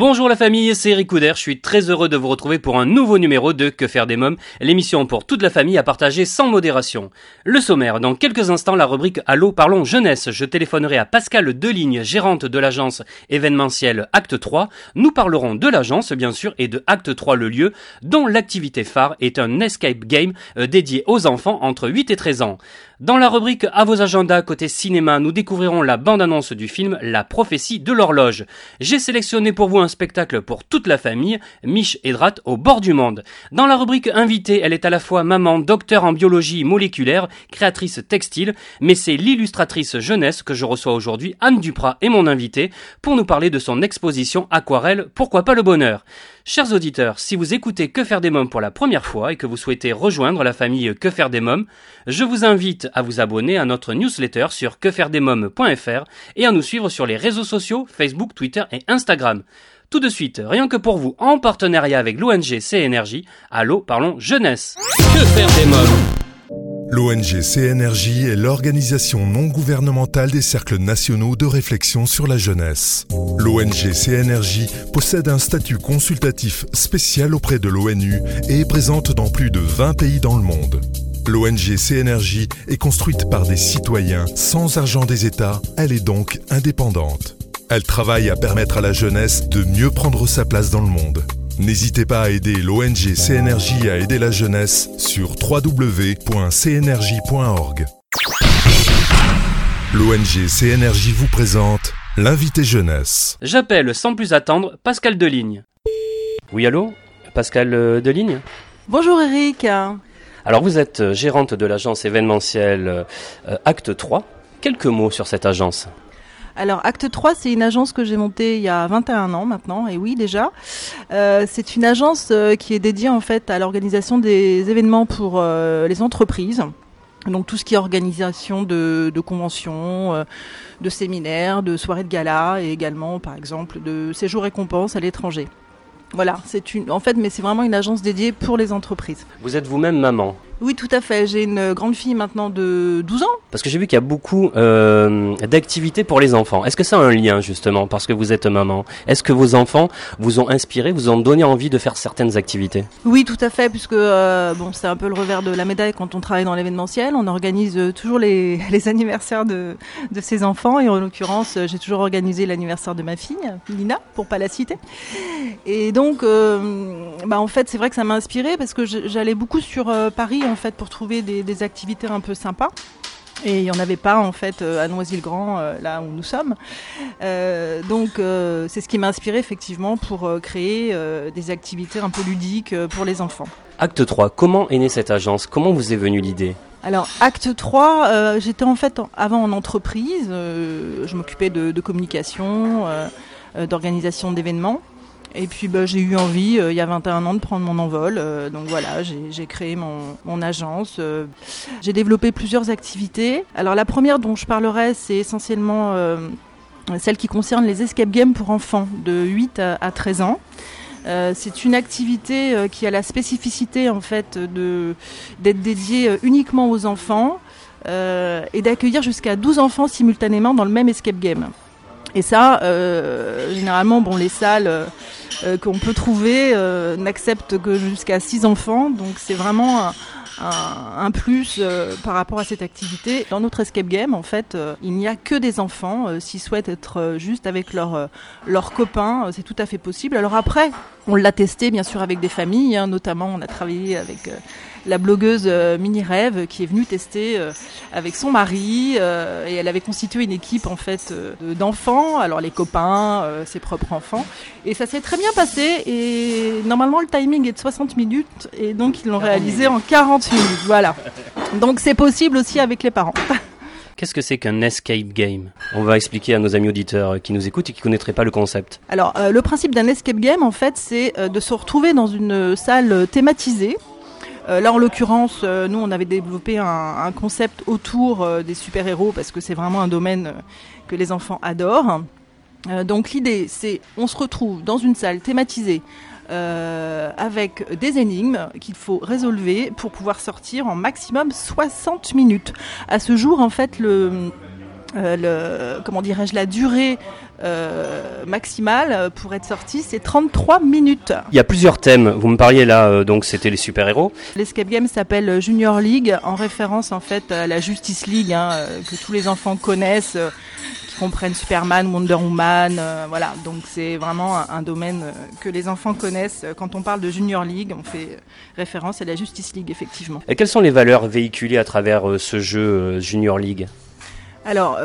Bonjour la famille, c'est Eric Couder, je suis très heureux de vous retrouver pour un nouveau numéro de Que faire des mômes, l'émission pour toute la famille à partager sans modération. Le sommaire, dans quelques instants la rubrique Allô parlons jeunesse, je téléphonerai à Pascal Deligne, gérante de l'agence événementielle Acte 3, nous parlerons de l'agence bien sûr et de Acte 3 le lieu, dont l'activité phare est un escape game euh, dédié aux enfants entre 8 et 13 ans. Dans la rubrique À vos agendas côté cinéma, nous découvrirons la bande-annonce du film La prophétie de l'horloge. J'ai sélectionné pour vous un spectacle pour toute la famille, Mich et Drat au bord du monde. Dans la rubrique Invité, elle est à la fois maman, docteur en biologie moléculaire, créatrice textile, mais c'est l'illustratrice jeunesse que je reçois aujourd'hui, Anne Duprat et mon invité, pour nous parler de son exposition Aquarelle, pourquoi pas le bonheur. Chers auditeurs, si vous écoutez Que faire des mômes pour la première fois et que vous souhaitez rejoindre la famille Que faire des mômes, je vous invite à vous abonner à notre newsletter sur quefairedesmômes.fr et à nous suivre sur les réseaux sociaux Facebook, Twitter et Instagram. Tout de suite, rien que pour vous, en partenariat avec l'ONG CNRJ, allô, parlons jeunesse. Que faire des mômes? L'ONG CNRJ est l'organisation non gouvernementale des cercles nationaux de réflexion sur la jeunesse. L'ONG CNRJ possède un statut consultatif spécial auprès de l'ONU et est présente dans plus de 20 pays dans le monde. L'ONG CNRJ est construite par des citoyens sans argent des États, elle est donc indépendante. Elle travaille à permettre à la jeunesse de mieux prendre sa place dans le monde. N'hésitez pas à aider l'ONG CNRJ à aider la jeunesse sur www.cnrj.org. L'ONG CNRJ vous présente l'invité jeunesse. J'appelle sans plus attendre Pascal Deligne. Oui, allô? Pascal euh, Deligne? Bonjour Eric. Alors vous êtes euh, gérante de l'agence événementielle euh, Acte 3. Quelques mots sur cette agence. Alors Acte 3, c'est une agence que j'ai montée il y a 21 ans maintenant, et oui déjà. Euh, c'est une agence euh, qui est dédiée en fait à l'organisation des événements pour euh, les entreprises. Donc tout ce qui est organisation de, de conventions, euh, de séminaires, de soirées de gala et également par exemple de séjours récompenses à l'étranger. Voilà, c'est une en fait mais c'est vraiment une agence dédiée pour les entreprises. Vous êtes vous-même maman. Oui, tout à fait. J'ai une grande fille maintenant de 12 ans. Parce que j'ai vu qu'il y a beaucoup euh, d'activités pour les enfants. Est-ce que ça a un lien justement parce que vous êtes maman? Est-ce que vos enfants vous ont inspiré, vous ont donné envie de faire certaines activités? Oui, tout à fait, puisque euh, bon, c'est un peu le revers de la médaille quand on travaille dans l'événementiel. On organise euh, toujours les, les anniversaires de, de ses enfants, et en l'occurrence, j'ai toujours organisé l'anniversaire de ma fille, Lina, pour pas la citer. Et donc, euh, bah, en fait, c'est vrai que ça m'a inspiré parce que j'allais beaucoup sur Paris en fait pour trouver des, des activités un peu sympas. Et il n'y en avait pas en fait euh, à Noisy-le-Grand, euh, là où nous sommes. Euh, donc euh, c'est ce qui m'a inspiré effectivement pour créer euh, des activités un peu ludiques pour les enfants. Acte 3, comment est née cette agence? Comment vous est venue l'idée? Alors acte 3, euh, j'étais en fait avant en entreprise, euh, je m'occupais de, de communication, euh, d'organisation d'événements. Et puis bah, j'ai eu envie, euh, il y a 21 ans, de prendre mon envol. euh, donc voilà, j'ai créé mon, agence. euh. j'ai développé plusieurs activités. Alors la première dont je parlerai, c'est essentiellement celle qui concerne les escape games pour enfants de 8 à, à 13 ans. C'est une activité qui a la spécificité en fait d'être dédiée uniquement aux enfants et d'accueillir jusqu'à 12 enfants simultanément dans le même escape game. Et ça, euh, généralement, bon, les salles euh, euh, qu'on peut trouver euh, n'acceptent que jusqu'à 6 enfants, donc c'est vraiment un, un- plus euh, par rapport à cette activité. Dans notre escape game, en fait, euh, il n'y a que des enfants. S'ils souhaitent être juste avec leurs leurs copains, c'est tout à fait possible. Alors après, on l'a testé bien sûr avec des familles, hein, notamment on a travaillé avec la blogueuse euh, Mini Rêve qui est venue tester euh, avec son mari euh, et elle avait constitué une équipe en fait euh, de- d'enfants, alors les copains, euh, ses propres enfants et ça s'est très bien passé et normalement le timing est de 60 minutes et donc ils l'ont réalisé en 40 minutes. Voilà. Donc c'est possible aussi avec les parents. Qu'est-ce que c'est qu'un escape game? On va expliquer à nos amis auditeurs qui nous écoutent et qui connaîtraient pas le concept. Alors, euh, le principe d'un escape game, en fait, c'est euh, de se retrouver dans une salle thématisée. Là, en l'occurrence, nous, on avait développé un, concept autour des super-héros parce que c'est vraiment un domaine que les enfants adorent. donc l'idée, c'est on se retrouve dans une salle thématisée euh, avec des énigmes qu'il faut résolver pour pouvoir sortir en maximum 60 minutes. À ce jour, en fait, le, euh, le comment dirais-je, la durée euh, maximale pour être sorti, c'est 33 minutes. Il y a plusieurs thèmes. Vous me parliez là, donc c'était les super-héros. L'escape game s'appelle Junior League, en référence en fait à la Justice League, hein, que tous les enfants connaissent comprennent Superman, Wonder Woman, euh, voilà. Donc c'est vraiment un, domaine euh, que les enfants connaissent. Quand on parle de Junior League, on fait référence à la Justice League, effectivement. Et quelles sont les valeurs véhiculées à travers euh, ce jeu Junior League? Alors,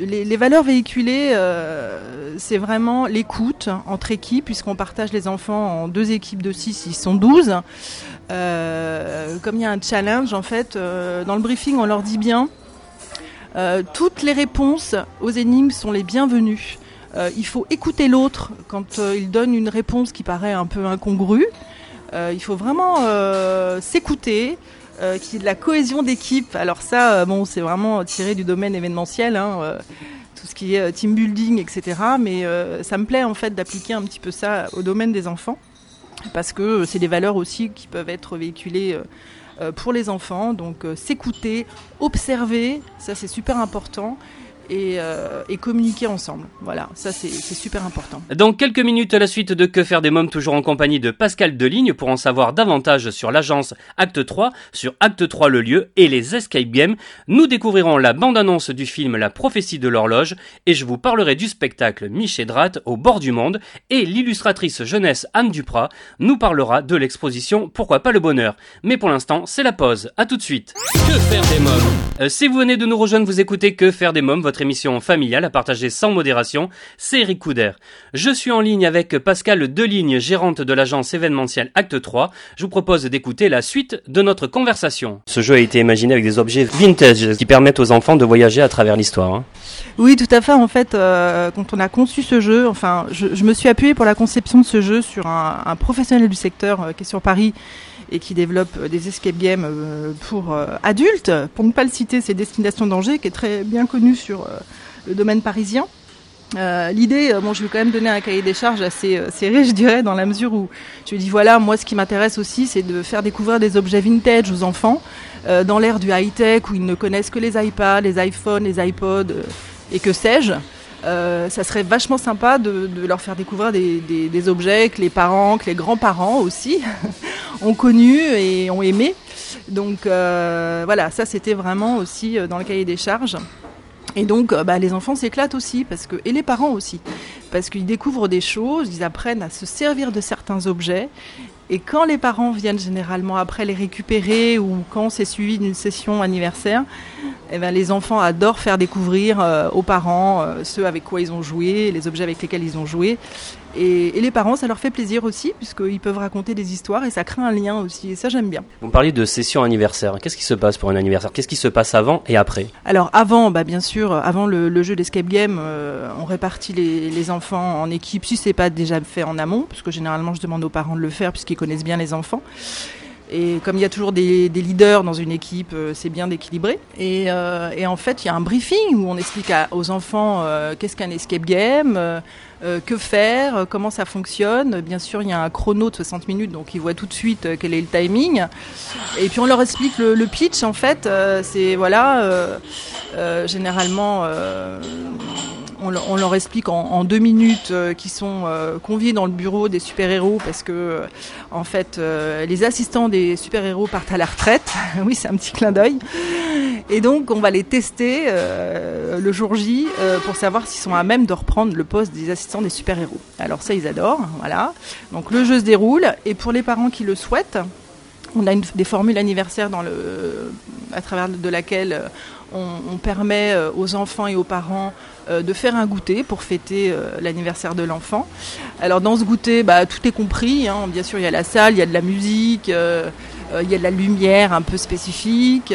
les, valeurs véhiculées, c'est vraiment l'écoute entre équipes, puisqu'on partage les enfants en deux équipes de six, ils sont 12. comme il y a un challenge, en fait, dans le briefing, on leur dit bien, euh, toutes les réponses aux énigmes sont les bienvenues. Euh, il faut écouter l'autre quand euh, il donne une réponse qui paraît un peu incongrue. il faut vraiment s'écouter, qu'il y ait de la cohésion d'équipe. Alors ça, bon, c'est vraiment tiré du domaine événementiel. Hein, tout ce qui est team building, etc. Mais ça me plaît en fait d'appliquer un petit peu ça au domaine des enfants, parce que c'est des valeurs aussi qui peuvent être véhiculées euh, pour les enfants. Donc euh, s'écouter, observer, ça c'est super important. Euh, et, communiquer ensemble. Voilà, ça c'est super important. Dans quelques minutes, la suite de Que faire des mômes, toujours en compagnie de Pascal Deligne pour en savoir davantage sur l'agence Acte 3, sur Acte 3 le lieu et les escape games. Nous découvrirons la bande-annonce du film La prophétie de l'horloge et je vous parlerai du spectacle Michédrat au bord du monde et l'illustratrice jeunesse Anne Duprat nous parlera de l'exposition Pourquoi pas le bonheur. Mais pour l'instant, c'est la pause. À tout de suite. Que faire des mômes? Euh, Si vous venez de nous rejoindre, vous écoutez Que faire des mômes, votre émission familiale à partager sans modération, c'est Eric Couder. Je suis en ligne avec Pascal Deligne, gérante de l'agence événementielle Acte 3. Je vous propose d'écouter la suite de notre conversation. Ce jeu a été imaginé avec des objets vintage qui permettent aux enfants de voyager à travers l'histoire. Hein. Oui, tout à fait. En fait, euh, quand on a conçu ce jeu, enfin, je, me suis appuyé pour la conception de ce jeu sur un, professionnel du secteur euh, qui est sur Paris et qui développe des escape games euh, pour euh, adultes. Pour ne pas le citer, c'est Destination Danger, qui est très bien connu sur euh, le domaine parisien. L'idée, bon, je vais quand même donner un cahier des charges assez serré, je dirais, dans la mesure où je dis voilà, moi, ce qui m'intéresse aussi, c'est de faire découvrir des objets vintage aux enfants dans l'ère du high tech où ils ne connaissent que les iPads, les iPhones, les iPods et que sais-je. Euh, ça serait vachement sympa de, leur faire découvrir des, objets que les parents, que les grands-parents aussi ont connus et ont aimés. Donc euh, voilà, ça c'était vraiment aussi euh, dans le cahier des charges. Et donc, bah, les enfants s'éclatent aussi, parce que, et les parents aussi, parce qu'ils découvrent des choses, ils apprennent à se servir de certains objets, et quand les parents viennent généralement après les récupérer ou quand c'est suivi d'une session anniversaire, eh ben, les enfants adorent faire découvrir euh, aux parents euh, ceux avec quoi ils ont joué, les objets avec lesquels ils ont joué. Et, les parents, ça leur fait plaisir aussi, puisqu'ils peuvent raconter des histoires et ça crée un lien aussi. Et ça, j'aime bien. Vous parlez de session anniversaire. Qu'est-ce qui se passe pour un anniversaire? Qu'est-ce qui se passe avant et après? Alors, avant, bah, bien sûr, avant le, jeu d'escape game, euh, on répartit les, les, enfants en équipes si c'est pas déjà fait en amont, parce que généralement, je demande aux parents de le faire, puisqu'ils connaissent bien les enfants. Et comme il y a toujours des, leaders dans une équipe, euh, c'est bien d'équilibrer. Euh, et, en fait, il y a un briefing où on explique aux enfants euh, qu'est-ce qu'un escape game, que faire, comment ça fonctionne. Bien sûr, il y a un chrono de 60 minutes, donc ils voient tout de suite quel est le timing. Et puis on leur explique le, le pitch. En fait, c'est voilà, généralement on, leur explique en, deux minutes euh, qu'ils sont euh, conviés dans le bureau des super-héros parce que, euh, en fait, les assistants des super-héros partent à la retraite. oui, c'est un petit clin d'œil. Et donc, on va les tester le jour J pour savoir s'ils sont à même de reprendre le poste des assistants des super-héros. Alors ça, ils adorent. Voilà. Donc le jeu se déroule et pour les parents qui le souhaitent, on a des formules anniversaires à travers de laquelle on, permet aux enfants et aux parents euh, de faire un goûter pour fêter euh, l'anniversaire de l'enfant. Alors dans ce goûter, bah, tout est compris. Hein. Bien sûr, il y a la salle, il y a de la musique, euh, il y a de la lumière un peu spécifique.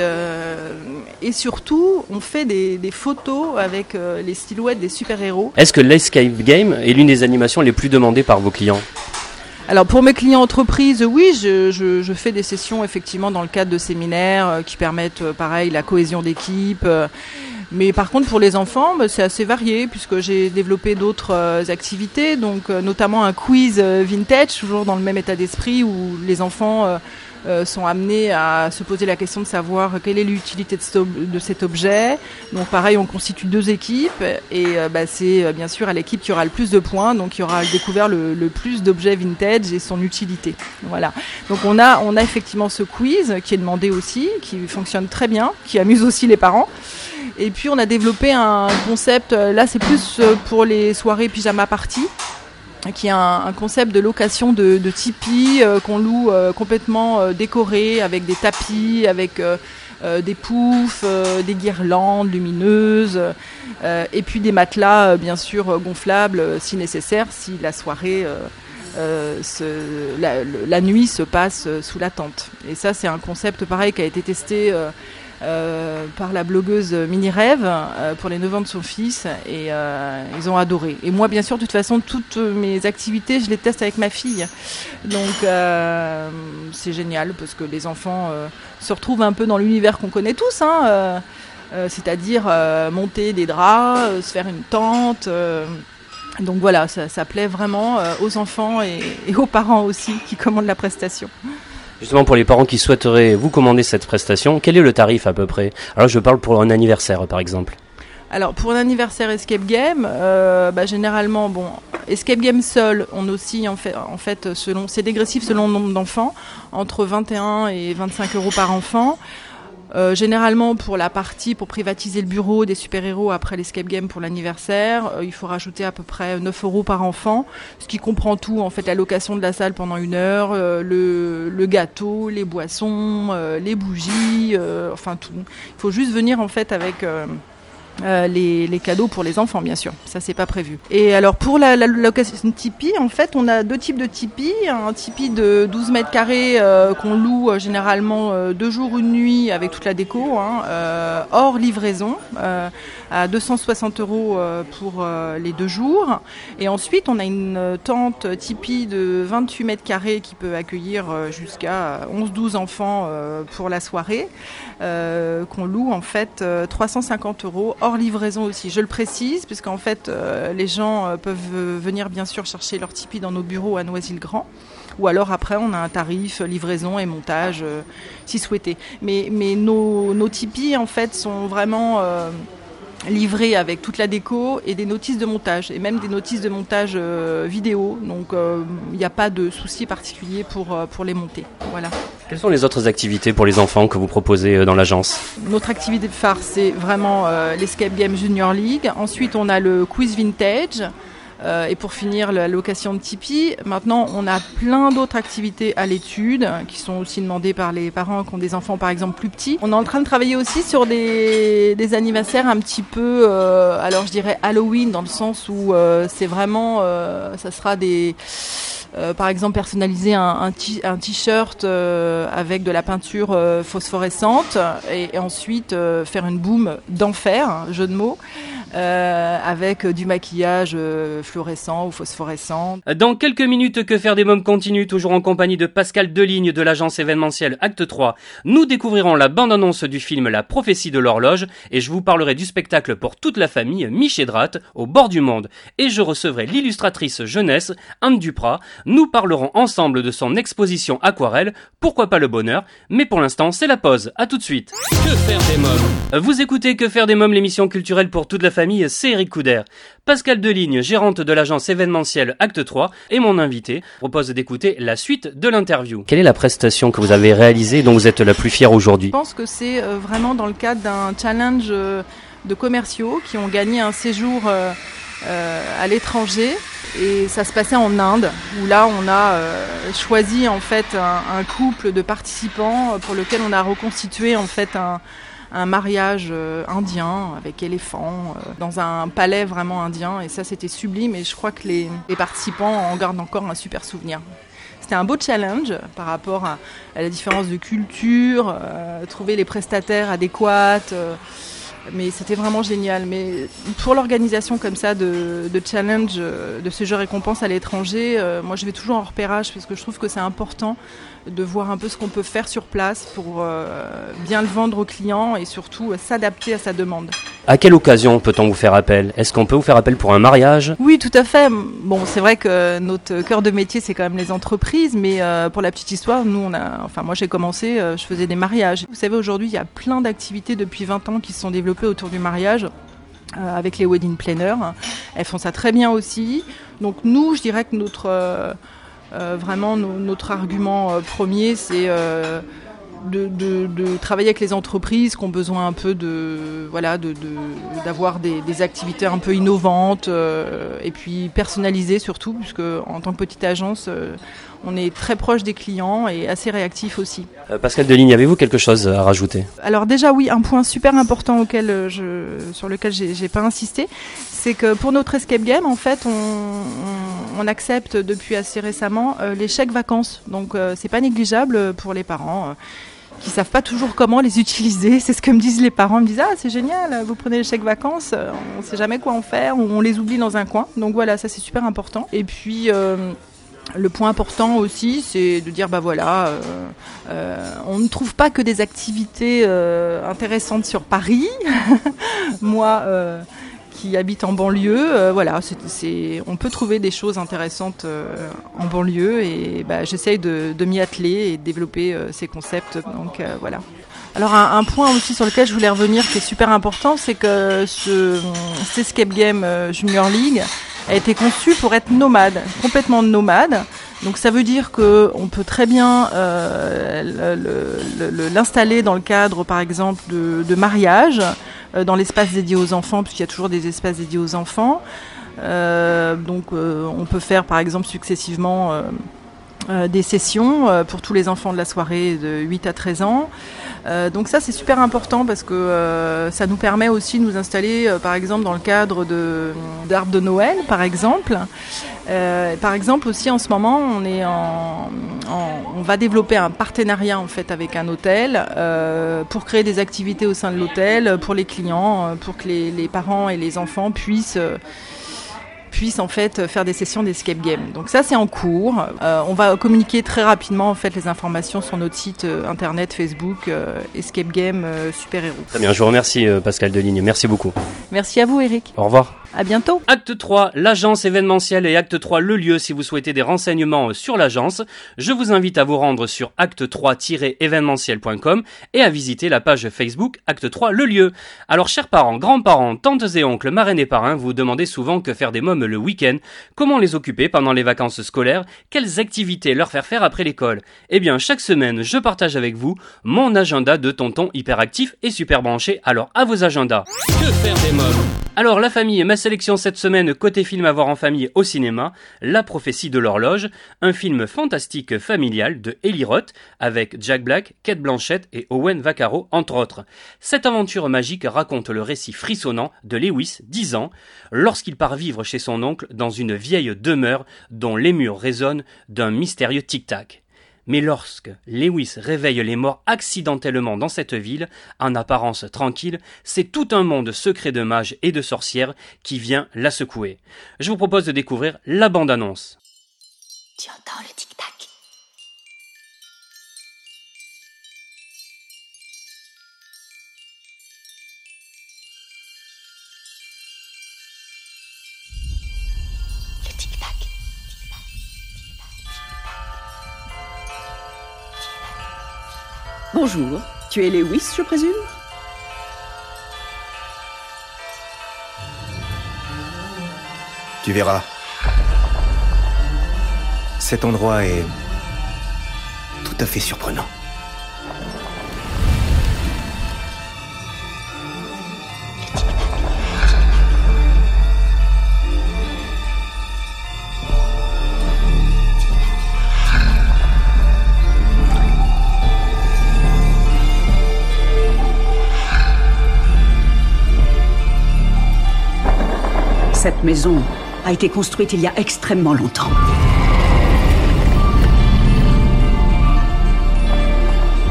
et surtout, on fait des, photos avec les silhouettes des super-héros. Est-ce que l'escape game est l'une des animations les plus demandées par vos clients? Alors pour mes clients entreprises, oui, je, je, je, fais des sessions effectivement dans le cadre de séminaires euh, qui permettent, euh, pareil, la cohésion d'équipe. Euh, mais par contre, pour les enfants, bah, c'est assez varié puisque j'ai développé d'autres activités, donc notamment un quiz vintage, toujours dans le même état d'esprit où les enfants euh, sont amenés à se poser la question de savoir quelle est l'utilité de, cet objet. Donc pareil, on constitue deux équipes et euh, bah, c'est euh, bien sûr à l'équipe qui aura le plus de points, donc qui aura découvert le, plus d'objets vintage et son utilité. Voilà. Donc on a, on a effectivement ce quiz qui est demandé aussi, qui fonctionne très bien, qui amuse aussi les parents. Et puis on a développé un concept, là c'est plus pour les soirées pyjama party qui est un, concept de location de, de Tipeee euh, qu'on loue euh, complètement euh, décoré avec des tapis, avec des poufs, des guirlandes lumineuses et puis des matelas bien sûr gonflables si nécessaire si la soirée la, la, nuit se passe sous la tente. Et ça c'est un concept pareil qui a été testé euh, par la blogueuse Mini Rêve euh, pour les 9 ans de son fils et euh, ils ont adoré. Et moi, bien sûr, de toute façon, toutes mes activités, je les teste avec ma fille. Donc c'est génial parce que les enfants se retrouvent un peu dans l'univers qu'on connaît tous. Hein, c'est-à-dire monter des draps, se faire une tente. donc voilà, ça, plaît vraiment aux enfants et, aux parents aussi qui commandent la prestation. Justement, pour les parents qui souhaiteraient vous commander cette prestation, quel est le tarif à peu près? Alors, je parle pour un anniversaire, par exemple. Alors pour un anniversaire escape game, euh, bah, généralement bon escape game seul, on oscille en fait, en fait selon c'est dégressif selon le nombre d'enfants, entre 21 et 25 euros par enfant. Euh, généralement, pour la partie, pour privatiser le bureau des super-héros après l'escape game pour l'anniversaire, euh, il faut rajouter à peu près 9 euros par enfant, ce qui comprend tout, en fait, la location de la salle pendant une heure, euh, le, le, gâteau, les boissons, les bougies, enfin tout. Il faut juste venir, en fait, avec euh, les, cadeaux pour les enfants, bien sûr. Ça, c'est pas prévu. Et alors, pour la, la, location Tipeee, en fait, on a deux types de Tipeee. Un Tipeee de 12 mètres carrés euh, qu'on loue euh, généralement deux jours, une nuit avec toute la déco, hein, hors livraison, à 260 euros pour les deux jours. Et ensuite, on a une tente Tipeee de 28 mètres carrés qui peut accueillir jusqu'à 11-12 enfants pour la soirée, qu'on loue en fait 350 euros hors livraison aussi. Je le précise, puisqu'en fait, euh, les gens euh, peuvent venir bien sûr chercher leur Tipeee dans nos bureaux à Noisy-le-Grand. Ou alors après, on a un tarif livraison et montage, euh, si souhaité. Mais, mais nos, nos en fait, sont vraiment livrés avec toute la déco et des notices de montage, et même des notices de montage vidéo. Donc, il n'y a pas de souci particulier pour, pour les monter. Voilà. Quelles sont les autres activités pour les enfants que vous proposez euh, dans l'agence? Notre activité phare, c'est vraiment euh, l'Escape Game Junior League. Ensuite, on a le quiz vintage. Euh, et pour finir, la location de Tipeee. Maintenant, on a plein d'autres activités à l'étude qui sont aussi demandées par les parents qui ont des enfants, par exemple, plus petits. On est en train de travailler aussi sur des, anniversaires un petit peu, alors je dirais Halloween, dans le sens où c'est vraiment, ça sera des euh, par exemple personnaliser un, t-shirt euh, avec de la peinture euh, phosphorescente et, ensuite faire une boum d'enfer, jeu de mots. Euh, avec du maquillage euh, fluorescent ou phosphorescent. Dans quelques minutes, Que faire des mômes continue, toujours en compagnie de Pascal Deligne de l'agence événementielle Acte 3. Nous découvrirons la bande-annonce du film La prophétie de l'horloge et je vous parlerai du spectacle pour toute la famille Drat au bord du monde. Et je recevrai l'illustratrice jeunesse Anne Duprat. Nous parlerons ensemble de son exposition aquarelle Pourquoi pas le bonheur Mais pour l'instant, c'est la pause. À tout de suite. Que faire des mômes? Vous écoutez Que faire des mômes, l'émission culturelle pour toute la famille c'est Eric Couder. Pascal Deligne, gérante de l'agence événementielle Acte 3, et mon invité, propose d'écouter la suite de l'interview. Quelle est la prestation que vous avez réalisée dont vous êtes la plus fière aujourd'hui? Je pense que c'est euh, vraiment dans le cadre d'un challenge euh, de commerciaux qui ont gagné un séjour euh, à l'étranger et ça se passait en Inde où là on a choisi en fait un, couple de participants pour lequel on a reconstitué en fait un, un mariage euh, indien avec éléphants euh, dans un palais vraiment indien et ça c'était sublime et je crois que les, participants en gardent encore un super souvenir. C'était un beau challenge par rapport à, la différence de culture, euh, trouver les prestataires adéquats. mais c'était vraiment génial. Mais pour l'organisation comme ça de, challenge, de ce jeu récompense à l'étranger, moi je vais toujours en repérage parce que je trouve que c'est important de voir un peu ce qu'on peut faire sur place pour euh, bien le vendre aux clients et surtout euh, s'adapter à sa demande. À quelle occasion peut-on vous faire appel? Est-ce qu'on peut vous faire appel pour un mariage? Oui, tout à fait. Bon, c'est vrai que notre cœur de métier, c'est quand même les entreprises, mais euh, pour la petite histoire, nous, on a, enfin, moi, j'ai commencé, je faisais des mariages. Vous savez, aujourd'hui, il y a plein d'activités depuis 20 ans qui se sont développées autour du mariage. avec les wedding planners. Elles font ça très bien aussi. Donc nous, je dirais que notre, euh, vraiment, notre argument euh, premier, c'est euh, de, travailler avec les entreprises qui ont besoin un peu de voilà d'avoir des, activités un peu innovantes et puis personnalisées surtout puisque en tant que petite agence on est très proche des clients et assez réactif aussi. Pascal Deligne, avez-vous quelque chose à rajouter? Alors déjà oui, un point super important auquel je, sur lequel j'ai pas insisté, c'est que pour notre escape game, en fait, on, accepte depuis assez récemment euh, les chèques vacances. Donc, euh, c'est pas négligeable pour les parents. Euh, qui savent pas toujours comment les utiliser. C'est ce que me disent les parents. Ils me disent ah c'est génial, vous prenez les chèques vacances, on sait jamais quoi en faire, on les oublie dans un coin. Donc voilà, ça c'est super important. Et puis le point important aussi, c'est de dire bah voilà, on ne trouve pas que des activités intéressantes sur Paris. Moi, qui habitent en banlieue, euh, voilà, c'est, on peut trouver des choses intéressantes euh, en banlieue et bah, j'essaye de, m'y atteler et de développer euh, ces concepts. Donc voilà. Alors un, point aussi sur lequel je voulais revenir qui est super important, c'est que ce, cet escape game Junior League a été conçu pour être nomade, complètement nomade. Donc ça veut dire que on peut très bien l'installer dans le cadre, par exemple, de mariage. Euh, dans l'espace dédié aux enfants, puisqu'il y a toujours des espaces dédiés aux enfants. Euh, donc euh, on peut faire par exemple successivement des sessions pour tous les enfants de la soirée de 8 à 13 ans. donc ça c'est super important parce que ça nous permet aussi de nous installer par exemple dans le cadre d'arbres de Noël par exemple. par exemple aussi en ce moment on est en, on va développer un partenariat en fait avec un hôtel euh, pour créer des activités au sein de l'hôtel pour les clients, euh, pour que les, parents et les enfants puissent euh, puissent en fait faire des sessions d'escape game. Donc ça c'est en cours. on va communiquer très rapidement en fait les informations sur notre site internet, Facebook, Escape Game Super Héros. Très bien, je vous remercie Pascal Deligne. Merci beaucoup. Merci à vous Eric. Au revoir. À bientôt. Acte 3, l'agence événementielle et acte 3, le lieu si vous souhaitez des renseignements sur l'agence. Je vous invite à vous rendre sur acte3-événementiel.com et à visiter la page Facebook Acte 3, le lieu. Alors chers parents, grands-parents, tantes et oncles, marraines et parrains, vous demandez souvent que faire des mômes le week-end, comment les occuper pendant les vacances scolaires, quelles activités leur faire faire après l'école? Eh bien, chaque semaine, je partage avec vous mon agenda de tonton hyperactif et super branché. Alors à vos agendas. Que faire des mômes? Alors la famille, ma sélection cette semaine côté film à voir en famille au cinéma, La prophétie de l'horloge, un film fantastique familial de Eli Roth avec Jack Black, Kate Blanchett et Owen Vaccaro entre autres. Cette aventure magique raconte le récit frissonnant de Lewis, 10 ans, lorsqu'il part vivre chez son oncle dans une vieille demeure dont les murs résonnent d'un mystérieux tic-tac. Mais lorsque Lewis réveille les morts accidentellement dans cette ville, en apparence tranquille, c'est tout un monde secret de mages et de sorcières qui vient la secouer. Je vous propose de découvrir la bande-annonce. Bonjour, tu es Lewis, je présume? Tu verras. Cet endroit est tout à fait surprenant. Cette maison a été construite il y a extrêmement longtemps.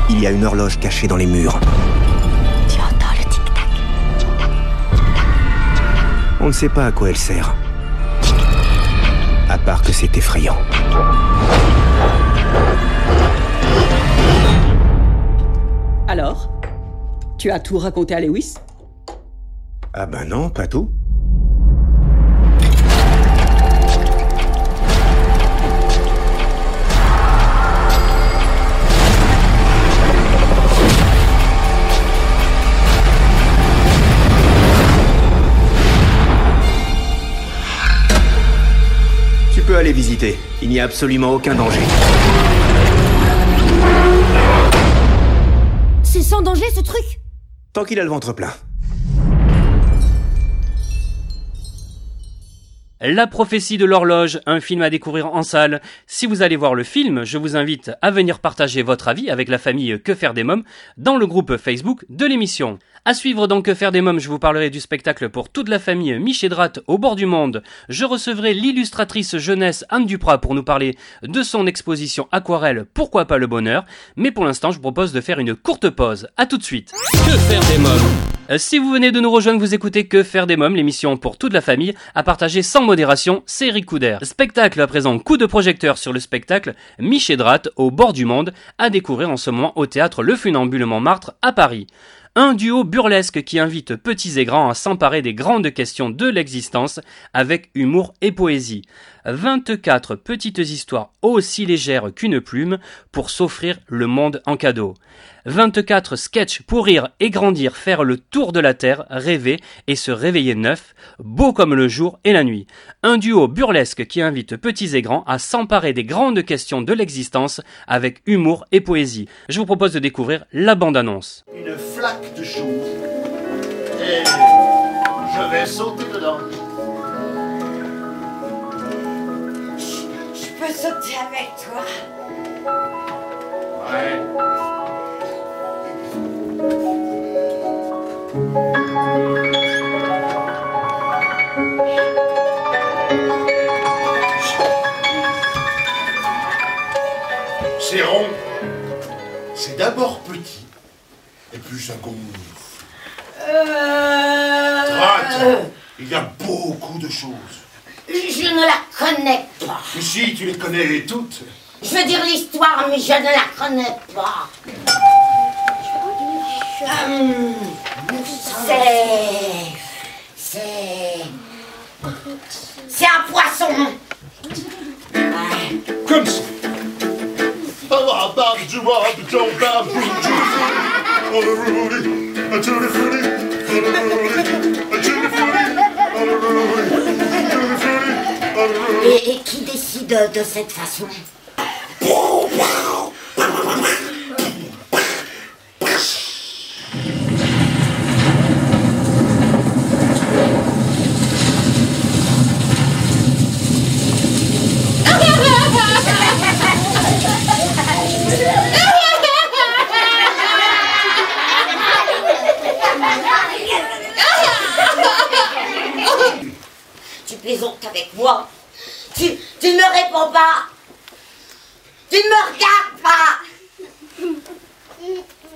Il y a une horloge cachée dans les murs. Tu entends le tic-tac On ne sait pas à quoi elle sert. À part que c'est effrayant. Alors Tu as tout raconté à Lewis? Ah ben non, pas tout. Visiter. Il n'y a absolument aucun danger. C'est sans danger ce truc Tant qu'il a le ventre plein. La prophétie de l'horloge, un film à découvrir en salle. Si vous allez voir le film, je vous invite à venir partager votre avis avec la famille Que faire des mômes dans le groupe Facebook de l'émission. À suivre donc Que faire des mômes, je vous parlerai du spectacle pour toute la famille Michédrat au bord du monde. Je recevrai l'illustratrice jeunesse Anne Duprat pour nous parler de son exposition aquarelle Pourquoi pas le bonheur? Mais pour l'instant, je vous propose de faire une courte pause. À tout de suite. Que faire des mômes? Euh, Si vous venez de nous rejoindre, vous écoutez Que faire des mômes, l'émission pour toute la famille, à partager sans modération, c'est Eric Couder. Spectacle à présent, coup de projecteur sur le spectacle Michédrat au bord du monde, à découvrir en ce moment au théâtre Le Funambule Montmartre à Paris. Un duo burlesque qui invite petits et grands à s'emparer des grandes questions de l'existence avec humour et poésie. 24 petites histoires aussi légères qu'une plume pour s'offrir le monde en cadeau. 24 sketchs pour rire et grandir, faire le tour de la terre, rêver et se réveiller neuf, beau comme le jour et la nuit. Un duo burlesque qui invite petits et grands à s'emparer des grandes questions de l'existence avec humour et poésie. Je vous propose de découvrir la bande-annonce. une flaque de. Et je vais sauter dedans. Je peux sauter avec toi Ouais. C'est rond. C'est d'abord petit. Et puis ça gonfle. Droite. Il y a beaucoup de choses. Je ne la connais pas. Mais si, tu les connais toutes. Je veux dire l'histoire, mais je ne la connais pas. Hum, c'est... C'est... C'est un poisson. Ouais. Comme ça. Et, qui décide de cette façon Tu plaisantes avec moi tu, tu ne me réponds pas Tu ne me regardes pas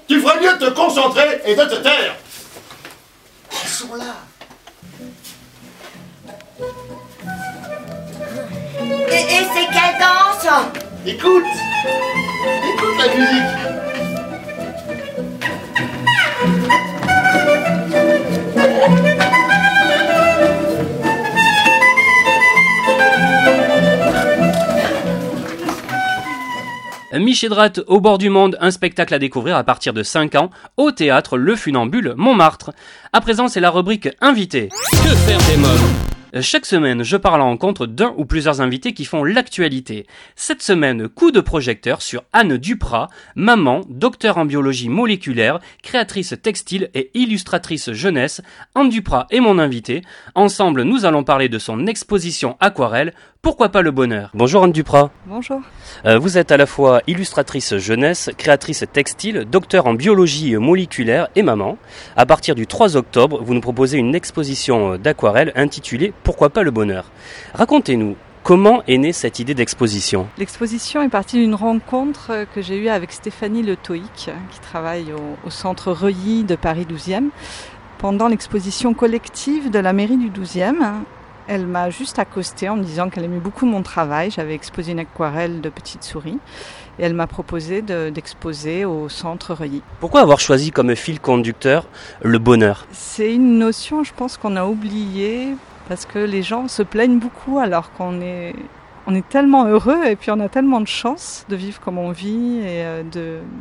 Tu ferais mieux de te concentrer et de te taire. Elles sont là. Et, et c'est quelle danse? Écoute. Écoute la musique. Michédrat au bord du monde, un spectacle à découvrir à partir de 5 ans au théâtre Le Funambule Montmartre. À présent, c'est la rubrique invité. Que faire des mômes? Chaque semaine, je pars à rencontre d'un ou plusieurs invités qui font l'actualité. Cette semaine, coup de projecteur sur Anne Duprat, maman, docteur en biologie moléculaire, créatrice textile et illustratrice jeunesse. Anne Duprat est mon invitée. Ensemble, nous allons parler de son exposition aquarelle Pourquoi pas le bonheur? Bonjour Anne Duprat. Bonjour. Euh, vous êtes à la fois illustratrice jeunesse, créatrice textile, docteur en biologie moléculaire et maman. À partir du 3 octobre, vous nous proposez une exposition d'aquarelle intitulée Pourquoi pas le bonheur? Racontez-nous, comment est née cette idée d'exposition? L'exposition est partie d'une rencontre euh, que j'ai eue avec Stéphanie Le Toïc, qui travaille au, au centre Reuilly de Paris 12e, pendant l'exposition collective de la mairie du 12e. Elle m'a juste accosté en me disant qu'elle aimait beaucoup mon travail. J'avais exposé une aquarelle de petites souris et elle m'a proposé de- d'exposer au centre Reuilly. Pourquoi avoir choisi comme fil conducteur le bonheur? C'est une notion, je pense, qu'on a oubliée parce que les gens se plaignent beaucoup alors qu'on est, on est tellement heureux et puis on a tellement de chance de vivre comme on vit et euh,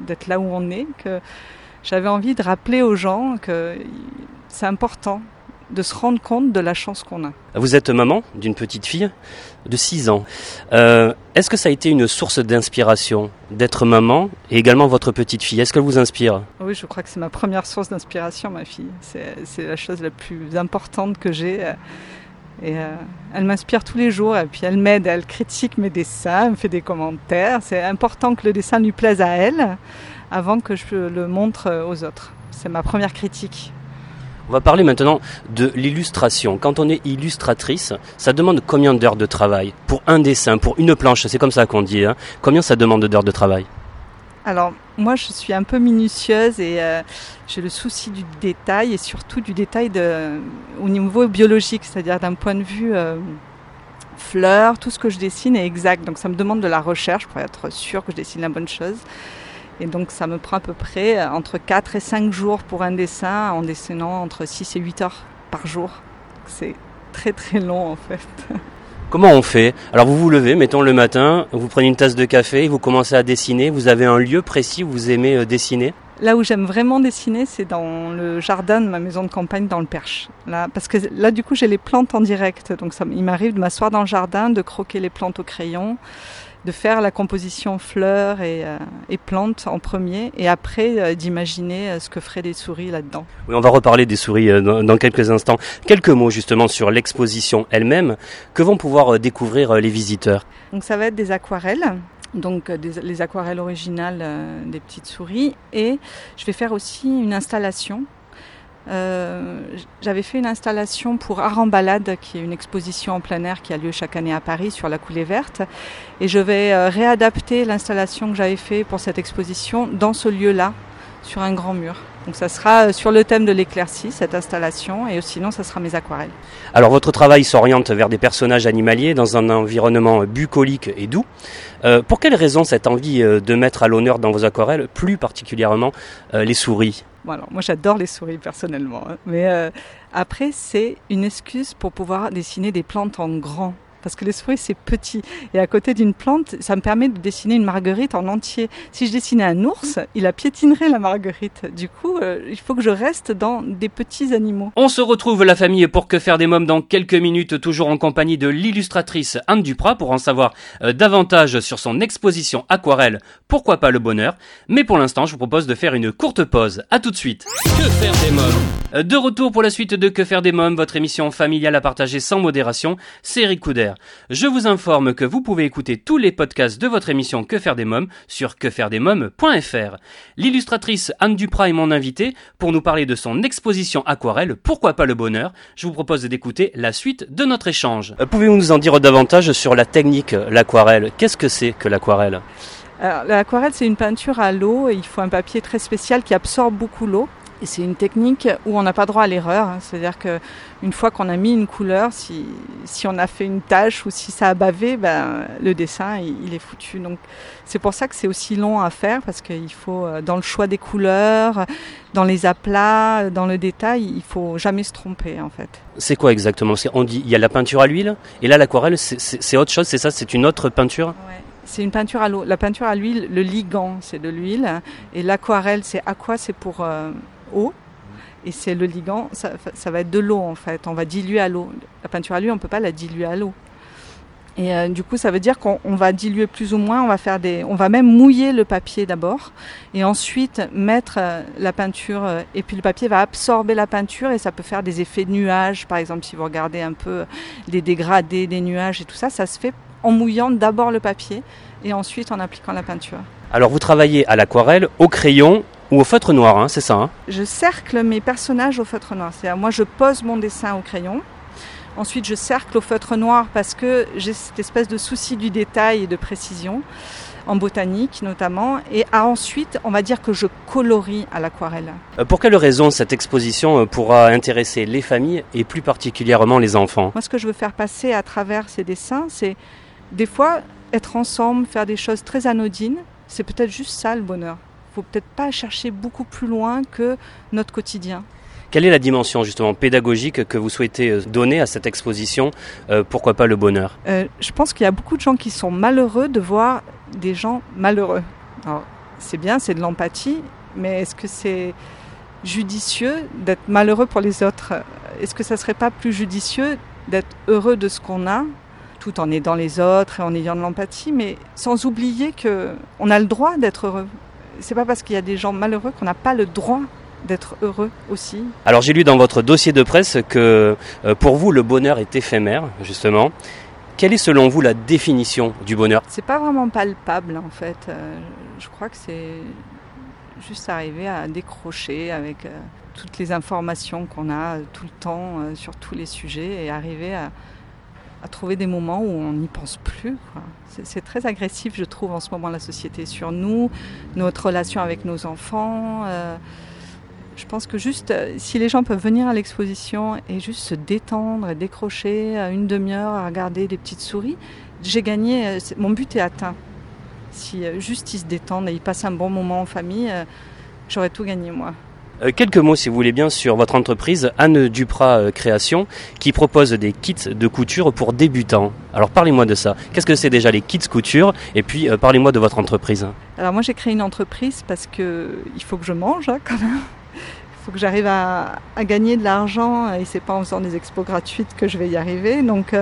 d'être là où on est que j'avais envie de rappeler aux gens que c'est important de se rendre compte de la chance qu'on a. Vous êtes maman d'une petite fille de 6 ans. Euh, Est-ce que ça a été une source d'inspiration d'être maman et également votre petite fille? Est-ce qu'elle vous inspire? Oui, je crois que c'est ma première source d'inspiration, ma fille. C'est la chose la plus importante que j'ai. euh, Et euh, elle m'inspire tous les jours. Et puis elle m'aide, elle critique mes dessins, elle me fait des commentaires. C'est important que le dessin lui plaise à elle avant que je le montre aux autres. C'est ma première critique. On va parler maintenant de l'illustration. Quand on est illustratrice, ça demande combien d'heures de travail Pour un dessin, pour une planche, c'est comme ça qu'on dit. hein. Combien ça demande d'heures de travail? Alors, moi, je suis un peu minutieuse et euh, j'ai le souci du détail et surtout du détail de, au niveau biologique, c'est-à-dire d'un point de vue euh, fleur, tout ce que je dessine est exact. Donc, ça me demande de la recherche pour être sûr que je dessine la bonne chose. Et donc, ça me prend à peu près euh, entre 4 et 5 jours pour un dessin en dessinant entre 6 et 8 heures par jour. C'est très très long en fait. Comment on fait? Alors vous vous levez, mettons le matin, vous prenez une tasse de café, vous commencez à dessiner, vous avez un lieu précis où vous aimez euh, dessiner? Là où j'aime vraiment dessiner, c'est dans le jardin de ma maison de campagne dans le Perche. Là, parce que là, du coup, j'ai les plantes en direct. Donc, ça, il m'arrive de m'asseoir dans le jardin, de croquer les plantes au crayon, de faire la composition fleurs et, euh, et plantes en premier, et après euh, d'imaginer euh, ce que feraient des souris là-dedans. Oui, on va reparler des souris dans, dans quelques instants. Quelques mots justement sur l'exposition elle-même que vont pouvoir découvrir les visiteurs? Donc, ça va être des aquarelles. Donc des- les aquarelles originales des petites souris et je vais faire aussi une installation Euh, J'avais fait une installation pour Art qui est une exposition en plein air qui a lieu chaque année à Paris sur la coulée verte. Et je vais euh, réadapter l'installation que j'avais fait pour cette exposition dans ce lieu-là, sur un grand mur. Donc ça sera euh, sur le thème de l'éclaircie, cette installation, et sinon ça sera mes aquarelles. Alors votre travail s'oriente vers des personnages animaliers dans un environnement bucolique et doux. Euh, pour quelle raison cette envie euh, de mettre à l'honneur dans vos aquarelles, plus particulièrement euh, les souris? Bon, alors, moi j'adore les souris personnellement, hein. mais euh, après c'est une excuse pour pouvoir dessiner des plantes en grand. Parce que les souris c'est petit et à côté d'une plante, ça me permet de dessiner une marguerite en entier. Si je dessinais un ours, il la piétinerait la marguerite. Du coup, euh, il faut que je reste dans des petits animaux. On se retrouve la famille pour que faire des mômes dans quelques minutes, toujours en compagnie de l'illustratrice Anne Duprat pour en savoir euh, davantage sur son exposition aquarelle Pourquoi pas le bonheur? Mais pour l'instant, je vous propose de faire une courte pause. À tout de suite. Que faire des mômes? Euh, De retour pour la suite de Que faire des mômes, votre émission familiale à partager sans modération, c'est Eric Couder. Je vous informe que vous pouvez écouter tous les podcasts de votre émission Que faire des mômes sur quefairedesmômes.fr. L'illustratrice Anne Duprat est mon invitée pour nous parler de son exposition aquarelle Pourquoi pas le bonheur? Je vous propose d'écouter la suite de notre échange. Euh, Pouvez-vous nous en dire davantage sur la technique, l'aquarelle? Qu'est-ce que c'est que l'aquarelle? L'aquarelle, c'est une peinture à l'eau il faut un papier très spécial qui absorbe beaucoup l'eau. Et c'est une technique où on n'a pas droit à l'erreur. hein. C'est-à-dire que une fois qu'on a mis une couleur, si, si on a fait une tache ou si ça a bavé, ben, le dessin, il, il est foutu. Donc, c'est pour ça que c'est aussi long à faire parce qu'il faut, euh, dans le choix des couleurs, dans les aplats, dans le détail, il faut jamais se tromper, en fait. C'est quoi exactement? Qu'on dit il y a la peinture à l'huile et là l'aquarelle c'est- autre chose, c'est ça? C'est une autre peinture? C'est une peinture à l'eau. La peinture à l'huile, le ligand, c'est de l'huile. Et l'aquarelle, c'est aqua, c'est pour euh, Et c'est le ligand, ça, va être de l'eau en fait. On va diluer à l'eau. La peinture à l'huile, on peut pas la diluer à l'eau. Et euh, du coup, ça veut dire qu'on on va diluer plus ou moins. On va faire des, on va même mouiller le papier d'abord, et ensuite mettre euh, la peinture. euh, et puis le papier va absorber la peinture et ça peut faire des effets de nuages. Par exemple, si vous regardez un peu des dégradés, des nuages et tout ça, ça se fait en mouillant d'abord le papier et ensuite en appliquant la peinture. Alors vous travaillez à l'aquarelle, au crayon ou au feutre noir, hein, c'est ça hein Je cercle mes personnages au feutre noir. C'est-à-dire, moi, je pose mon dessin au crayon. Ensuite, je cercle au feutre noir parce que j'ai cette espèce de souci du détail et de précision. en botanique notamment. Et ensuite, on va dire que je colorie à l'aquarelle. Euh, Pour quelle raison cette exposition euh, pourra intéresser les familles et plus particulièrement les enfants? Moi, ce que je veux faire passer à travers ces dessins, c'est des fois être ensemble, faire des choses très anodines. C'est peut-être juste ça le bonheur. Il faut peut-être pas chercher beaucoup plus loin que notre quotidien. Quelle est la dimension justement pédagogique que vous souhaitez euh, donner à cette exposition euh, Pourquoi pas le bonheur? Euh, je pense qu'il y a beaucoup de gens qui sont malheureux de voir des gens malheureux. Alors, c'est bien, c'est de l'empathie, mais est-ce que c'est judicieux d'être malheureux pour les autres? Est-ce que ça serait pas plus judicieux d'être heureux de ce qu'on a, tout en aidant les autres et en ayant de l'empathie, mais sans oublier que on a le droit d'être heureux. C'est pas parce qu'il y a des gens malheureux qu'on n'a pas le droit d'être heureux aussi. Alors j'ai lu dans votre dossier de presse que euh, pour vous le bonheur est éphémère justement. Quelle est selon vous la définition du bonheur? C'est pas vraiment palpable en fait. Euh, je crois que c'est juste arriver à décrocher avec euh, toutes les informations qu'on a tout le temps sur tous les sujets et arriver à, à trouver des moments où on n'y pense plus. C'est très agressif, je trouve, en ce moment, la société sur nous, notre relation avec nos enfants. euh, je pense que juste, euh, si les gens peuvent venir à l'exposition et juste se détendre et décrocher euh, une demi-heure à regarder des petites souris, j'ai gagné, mon but est atteint. Si juste ils se détendent et ils passent un bon moment en famille, j'aurais tout gagné moi. Euh, Quelques mots si vous voulez bien sur votre entreprise Anne Duprat euh, Création qui propose des kits de couture pour débutants. Alors parlez-moi de ça. Qu'est-ce que c'est déjà les kits couture? Et puis euh, parlez-moi de votre entreprise. Alors moi j'ai créé une entreprise parce que il faut que je mange hein, quand même. Il faut que j'arrive à, gagner de l'argent et c'est pas en faisant des expos gratuites que je vais y arriver. Donc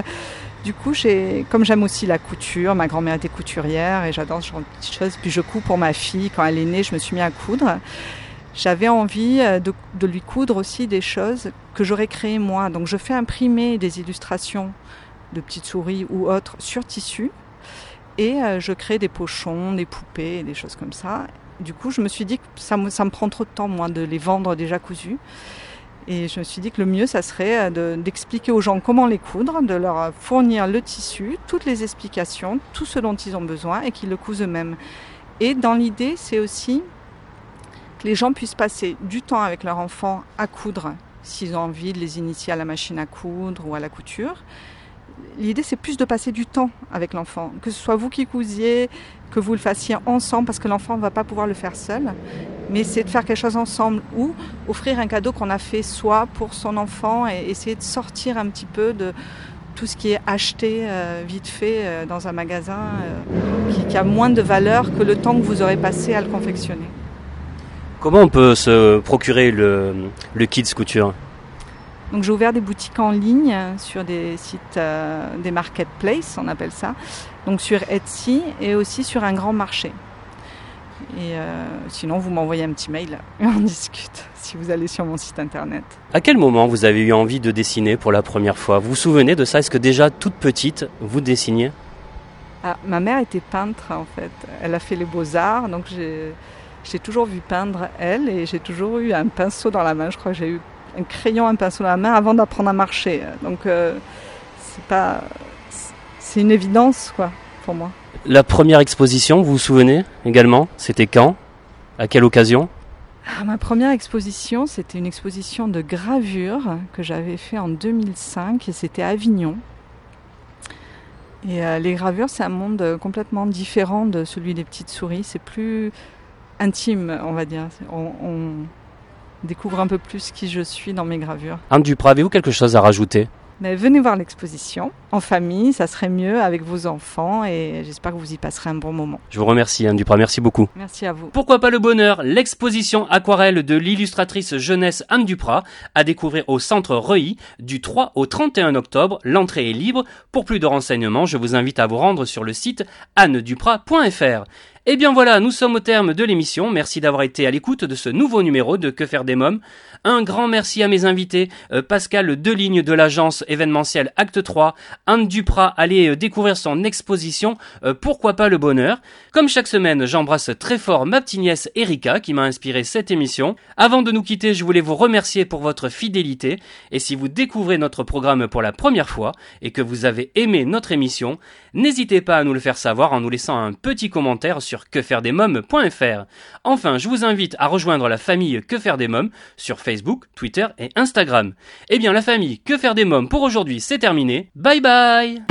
du coup, comme j'aime aussi la couture, ma grand-mère était couturière et j'adore ce genre de petites choses. Puis je couds pour ma fille. Quand elle est née, je me suis mis à coudre. J'avais envie euh, de, lui coudre aussi des choses que j'aurais créées moi. Donc je fais imprimer des illustrations de petites souris ou autres sur tissu. Et euh, je crée des pochons, des poupées, des choses comme ça. Du coup, je me suis dit que ça me, prend trop de temps, moi, de les vendre déjà cousus. Et je me suis dit que le mieux, ça serait euh, de- d'expliquer aux gens comment les coudre, de leur fournir le tissu, toutes les explications, tout ce dont ils ont besoin et qu'ils le cousent eux-mêmes. Et dans l'idée, c'est aussi que les gens puissent passer du temps avec leur enfant à coudre, s'ils ont envie de les initier à la machine à coudre ou à la couture. L'idée, c'est plus de passer du temps avec l'enfant, que ce soit vous qui cousiez, que vous le fassiez ensemble, parce que l'enfant ne va pas pouvoir le faire seul, mais c'est de faire quelque chose ensemble ou offrir un cadeau qu'on a fait soi pour son enfant et essayer de sortir un petit peu de tout ce qui est acheté euh, vite fait euh, dans un magasin euh, qui, qui a moins de valeur que le temps que vous aurez passé à le confectionner. Comment on peut se procurer le, le kits couture Donc j'ai ouvert des boutiques en ligne sur des sites, euh, des marketplaces, on appelle ça. Donc sur Etsy et aussi sur un grand marché. Et euh, sinon, vous m'envoyez un petit mail et on discute si vous allez sur mon site internet. À quel moment vous avez eu envie de dessiner pour la première fois? Vous vous souvenez de ça? Est-ce que déjà toute petite, vous dessiniez? Ah, ma mère était peintre en fait. Elle a fait les beaux-arts, donc j'ai j'ai toujours vu peindre elle et j'ai toujours eu un pinceau dans la main. Je crois que j'ai eu un crayon, un pinceau dans la main avant d'apprendre à marcher. Donc euh, c'est pas, c'est une évidence quoi pour moi. La première exposition, vous vous souvenez également C'était quand? À quelle occasion? Ah, ma première exposition, c'était une exposition de gravure que j'avais fait en 2005 et c'était à Avignon. Et euh, les gravures, c'est un monde euh, complètement différent de celui des petites souris. C'est plus intime, on va dire. On, on découvre un peu plus qui je suis dans mes gravures. Anne Duprat, avez-vous quelque chose à rajouter? Mais venez voir l'exposition en famille, ça serait mieux avec vos enfants et j'espère que vous y passerez un bon moment. Je vous remercie Anne Duprat, merci beaucoup. Merci à vous. Pourquoi pas le bonheur? L'exposition aquarelle de l'illustratrice jeunesse Anne Duprat à découvrir au centre Reuilly du 3 au 31 octobre. L'entrée est libre. Pour plus de renseignements, je vous invite à vous rendre sur le site anneduprat.fr. Et bien voilà, nous sommes au terme de l'émission. Merci d'avoir été à l'écoute de ce nouveau numéro de Que faire des mômes. Un grand merci à mes invités, euh, Pascal Deligne de l'agence événementielle Acte 3, Anne Duprat, allez euh, découvrir son exposition euh, Pourquoi pas le bonheur. Comme chaque semaine, j'embrasse très fort ma petite nièce Erika qui m'a inspiré cette émission. Avant de nous quitter, je voulais vous remercier pour votre fidélité et si vous découvrez notre programme pour la première fois et que vous avez aimé notre émission, n'hésitez pas à nous le faire savoir en nous laissant un petit commentaire sur quefairedesmoms.fr. Enfin, je vous invite à rejoindre la famille Que faire des mômes sur Facebook, Twitter et Instagram. Eh bien, la famille Que faire des mômes pour aujourd'hui, c'est terminé. Bye bye